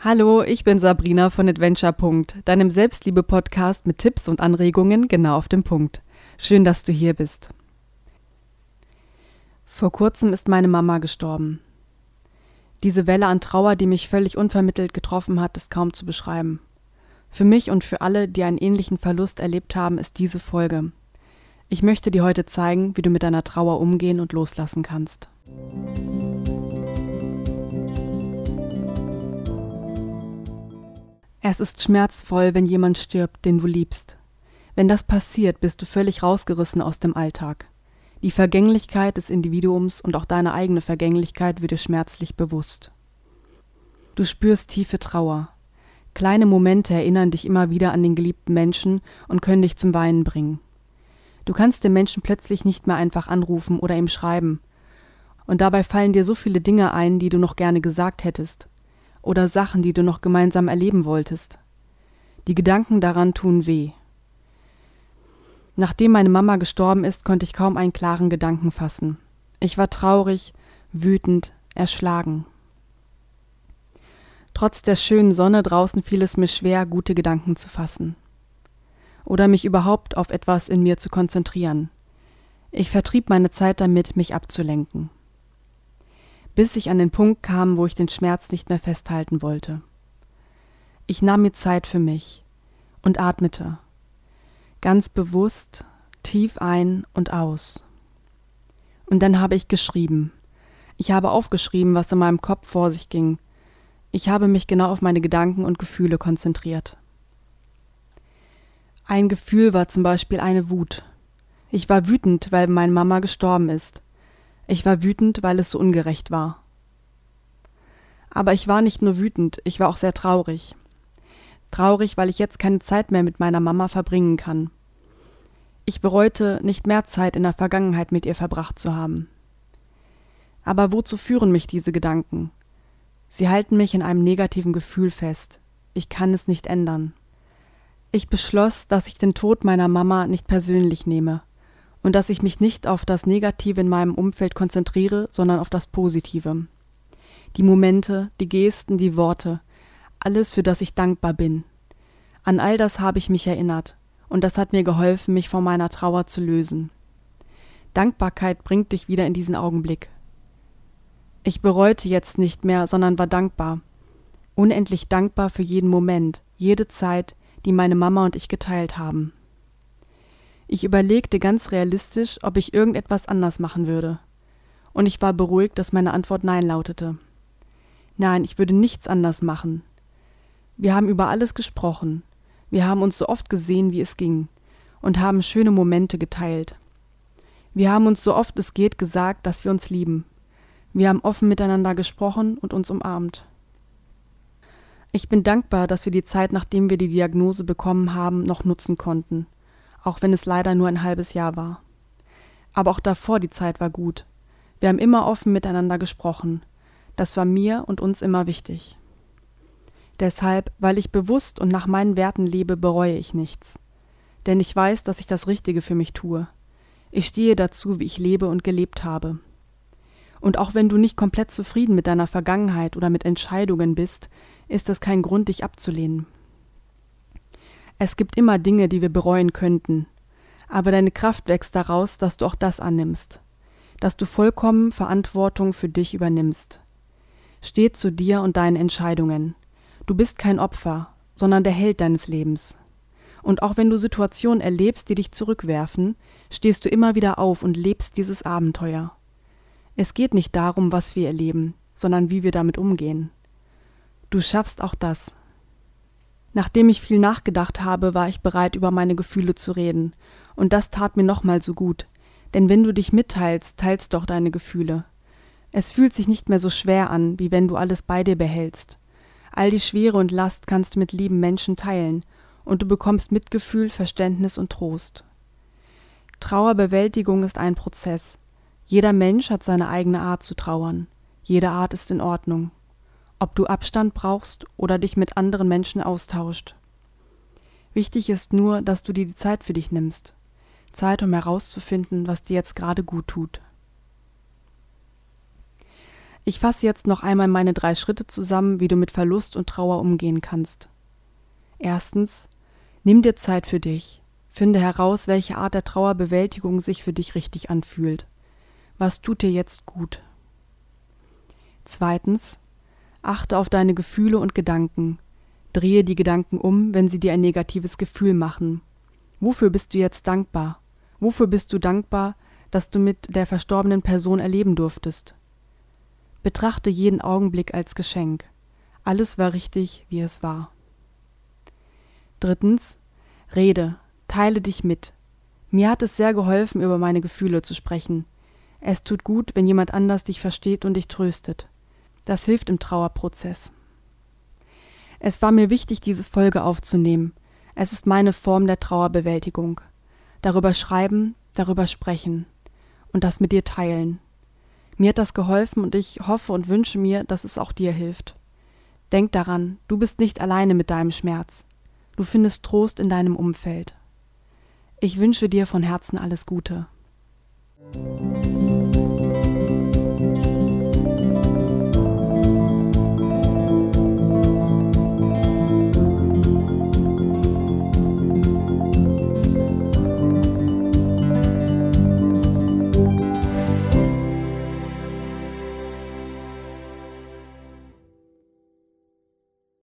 Hallo, ich bin Sabrina von Adventure. deinem Selbstliebe-Podcast mit Tipps und Anregungen genau auf dem Punkt. Schön, dass du hier bist. Vor kurzem ist meine Mama gestorben. Diese Welle an Trauer, die mich völlig unvermittelt getroffen hat, ist kaum zu beschreiben. Für mich und für alle, die einen ähnlichen Verlust erlebt haben, ist diese Folge. Ich möchte dir heute zeigen, wie du mit deiner Trauer umgehen und loslassen kannst. Es ist schmerzvoll, wenn jemand stirbt, den du liebst. Wenn das passiert, bist du völlig rausgerissen aus dem Alltag. Die Vergänglichkeit des Individuums und auch deine eigene Vergänglichkeit wird dir schmerzlich bewusst. Du spürst tiefe Trauer. Kleine Momente erinnern dich immer wieder an den geliebten Menschen und können dich zum Weinen bringen. Du kannst den Menschen plötzlich nicht mehr einfach anrufen oder ihm schreiben. Und dabei fallen dir so viele Dinge ein, die du noch gerne gesagt hättest oder Sachen, die du noch gemeinsam erleben wolltest. Die Gedanken daran tun weh. Nachdem meine Mama gestorben ist, konnte ich kaum einen klaren Gedanken fassen. Ich war traurig, wütend, erschlagen. Trotz der schönen Sonne draußen fiel es mir schwer, gute Gedanken zu fassen. Oder mich überhaupt auf etwas in mir zu konzentrieren. Ich vertrieb meine Zeit damit, mich abzulenken bis ich an den Punkt kam, wo ich den Schmerz nicht mehr festhalten wollte. Ich nahm mir Zeit für mich und atmete, ganz bewusst, tief ein und aus. Und dann habe ich geschrieben. Ich habe aufgeschrieben, was in meinem Kopf vor sich ging. Ich habe mich genau auf meine Gedanken und Gefühle konzentriert. Ein Gefühl war zum Beispiel eine Wut. Ich war wütend, weil meine Mama gestorben ist. Ich war wütend, weil es so ungerecht war. Aber ich war nicht nur wütend, ich war auch sehr traurig. Traurig, weil ich jetzt keine Zeit mehr mit meiner Mama verbringen kann. Ich bereute, nicht mehr Zeit in der Vergangenheit mit ihr verbracht zu haben. Aber wozu führen mich diese Gedanken? Sie halten mich in einem negativen Gefühl fest. Ich kann es nicht ändern. Ich beschloss, dass ich den Tod meiner Mama nicht persönlich nehme und dass ich mich nicht auf das Negative in meinem Umfeld konzentriere, sondern auf das Positive. Die Momente, die Gesten, die Worte, alles, für das ich dankbar bin. An all das habe ich mich erinnert, und das hat mir geholfen, mich von meiner Trauer zu lösen. Dankbarkeit bringt dich wieder in diesen Augenblick. Ich bereute jetzt nicht mehr, sondern war dankbar. Unendlich dankbar für jeden Moment, jede Zeit, die meine Mama und ich geteilt haben. Ich überlegte ganz realistisch, ob ich irgendetwas anders machen würde. Und ich war beruhigt, dass meine Antwort Nein lautete. Nein, ich würde nichts anders machen. Wir haben über alles gesprochen. Wir haben uns so oft gesehen, wie es ging, und haben schöne Momente geteilt. Wir haben uns so oft es geht gesagt, dass wir uns lieben. Wir haben offen miteinander gesprochen und uns umarmt. Ich bin dankbar, dass wir die Zeit, nachdem wir die Diagnose bekommen haben, noch nutzen konnten auch wenn es leider nur ein halbes Jahr war. Aber auch davor die Zeit war gut. Wir haben immer offen miteinander gesprochen. Das war mir und uns immer wichtig. Deshalb, weil ich bewusst und nach meinen Werten lebe, bereue ich nichts. Denn ich weiß, dass ich das Richtige für mich tue. Ich stehe dazu, wie ich lebe und gelebt habe. Und auch wenn du nicht komplett zufrieden mit deiner Vergangenheit oder mit Entscheidungen bist, ist das kein Grund, dich abzulehnen. Es gibt immer Dinge, die wir bereuen könnten, aber deine Kraft wächst daraus, dass du auch das annimmst, dass du vollkommen Verantwortung für dich übernimmst. Steh zu dir und deinen Entscheidungen. Du bist kein Opfer, sondern der Held deines Lebens. Und auch wenn du Situationen erlebst, die dich zurückwerfen, stehst du immer wieder auf und lebst dieses Abenteuer. Es geht nicht darum, was wir erleben, sondern wie wir damit umgehen. Du schaffst auch das. Nachdem ich viel nachgedacht habe, war ich bereit, über meine Gefühle zu reden, und das tat mir nochmal so gut, denn wenn du dich mitteilst, teilst doch deine Gefühle. Es fühlt sich nicht mehr so schwer an, wie wenn du alles bei dir behältst. All die Schwere und Last kannst du mit lieben Menschen teilen, und du bekommst Mitgefühl, Verständnis und Trost. Trauerbewältigung ist ein Prozess. Jeder Mensch hat seine eigene Art zu trauern. Jede Art ist in Ordnung ob du Abstand brauchst oder dich mit anderen Menschen austauscht. Wichtig ist nur, dass du dir die Zeit für dich nimmst. Zeit, um herauszufinden, was dir jetzt gerade gut tut. Ich fasse jetzt noch einmal meine drei Schritte zusammen, wie du mit Verlust und Trauer umgehen kannst. Erstens, nimm dir Zeit für dich. Finde heraus, welche Art der Trauerbewältigung sich für dich richtig anfühlt. Was tut dir jetzt gut? Zweitens, achte auf deine Gefühle und Gedanken. Drehe die Gedanken um, wenn sie dir ein negatives Gefühl machen. Wofür bist du jetzt dankbar? Wofür bist du dankbar, dass du mit der verstorbenen Person erleben durftest? Betrachte jeden Augenblick als Geschenk. Alles war richtig, wie es war. Drittens, rede, teile dich mit. Mir hat es sehr geholfen, über meine Gefühle zu sprechen. Es tut gut, wenn jemand anders dich versteht und dich tröstet. Das hilft im Trauerprozess. Es war mir wichtig, diese Folge aufzunehmen. Es ist meine Form der Trauerbewältigung. Darüber schreiben, darüber sprechen und das mit dir teilen. Mir hat das geholfen und ich hoffe und wünsche mir, dass es auch dir hilft. Denk daran, du bist nicht alleine mit deinem Schmerz. Du findest Trost in deinem Umfeld. Ich wünsche dir von Herzen alles Gute.